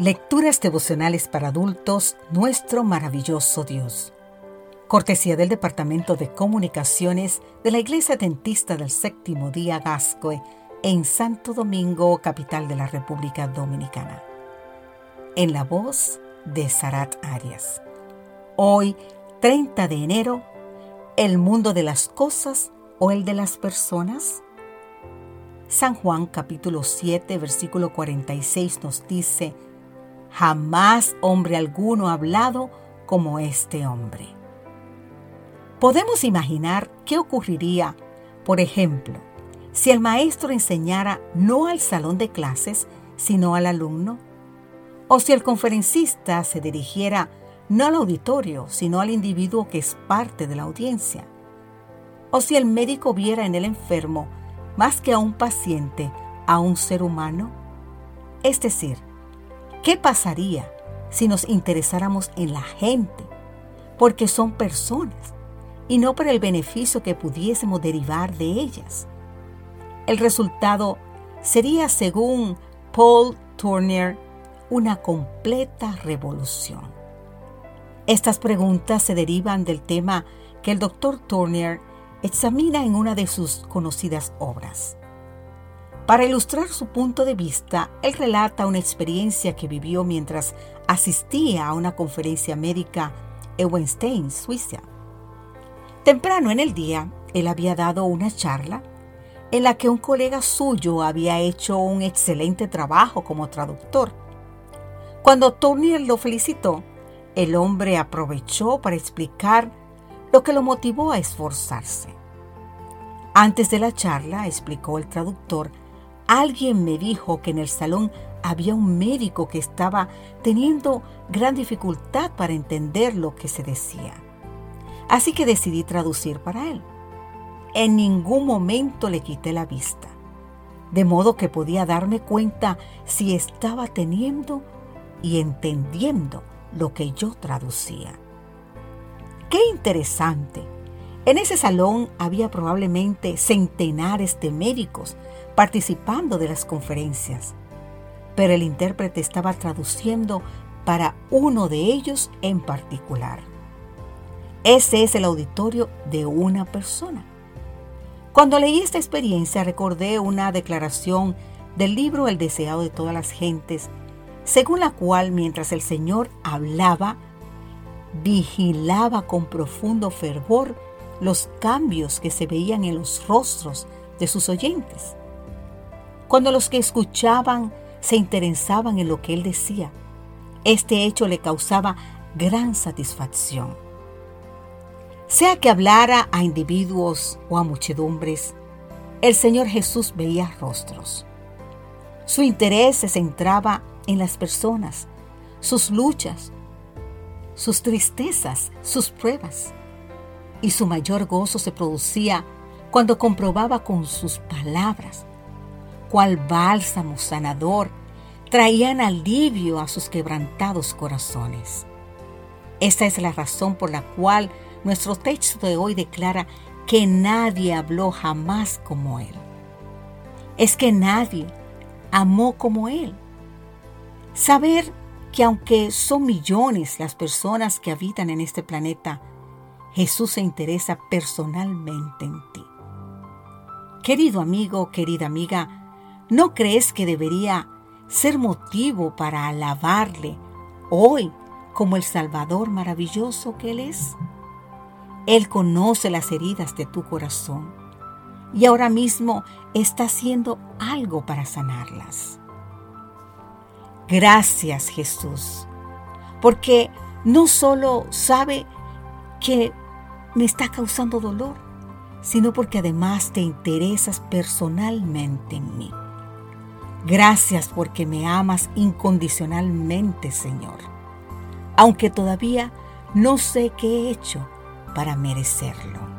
Lecturas devocionales para adultos, nuestro maravilloso Dios. Cortesía del Departamento de Comunicaciones de la Iglesia Dentista del Séptimo Día Gascoe en Santo Domingo, capital de la República Dominicana. En la voz de Sarat Arias. Hoy, 30 de enero, ¿el mundo de las cosas o el de las personas? San Juan capítulo 7 versículo 46 nos dice, Jamás hombre alguno ha hablado como este hombre. Podemos imaginar qué ocurriría, por ejemplo, si el maestro enseñara no al salón de clases, sino al alumno, o si el conferencista se dirigiera no al auditorio, sino al individuo que es parte de la audiencia, o si el médico viera en el enfermo, más que a un paciente, a un ser humano. Es decir, ¿Qué pasaría si nos interesáramos en la gente? Porque son personas y no por el beneficio que pudiésemos derivar de ellas. El resultado sería, según Paul Turner, una completa revolución. Estas preguntas se derivan del tema que el Dr. Turner examina en una de sus conocidas obras. Para ilustrar su punto de vista, él relata una experiencia que vivió mientras asistía a una conferencia médica en Weinstein, Suiza. Temprano en el día, él había dado una charla en la que un colega suyo había hecho un excelente trabajo como traductor. Cuando Turner lo felicitó, el hombre aprovechó para explicar lo que lo motivó a esforzarse. Antes de la charla, explicó el traductor, Alguien me dijo que en el salón había un médico que estaba teniendo gran dificultad para entender lo que se decía. Así que decidí traducir para él. En ningún momento le quité la vista, de modo que podía darme cuenta si estaba teniendo y entendiendo lo que yo traducía. ¡Qué interesante! En ese salón había probablemente centenares de médicos participando de las conferencias, pero el intérprete estaba traduciendo para uno de ellos en particular. Ese es el auditorio de una persona. Cuando leí esta experiencia recordé una declaración del libro El deseado de todas las gentes, según la cual mientras el Señor hablaba, vigilaba con profundo fervor los cambios que se veían en los rostros de sus oyentes cuando los que escuchaban se interesaban en lo que él decía. Este hecho le causaba gran satisfacción. Sea que hablara a individuos o a muchedumbres, el Señor Jesús veía rostros. Su interés se centraba en las personas, sus luchas, sus tristezas, sus pruebas. Y su mayor gozo se producía cuando comprobaba con sus palabras cual bálsamo sanador, traían alivio a sus quebrantados corazones. Esta es la razón por la cual nuestro texto de hoy declara que nadie habló jamás como Él. Es que nadie amó como Él. Saber que aunque son millones las personas que habitan en este planeta, Jesús se interesa personalmente en ti. Querido amigo, querida amiga, ¿No crees que debería ser motivo para alabarle hoy como el Salvador maravilloso que Él es? Él conoce las heridas de tu corazón y ahora mismo está haciendo algo para sanarlas. Gracias Jesús, porque no solo sabe que me está causando dolor, sino porque además te interesas personalmente en mí. Gracias porque me amas incondicionalmente, Señor, aunque todavía no sé qué he hecho para merecerlo.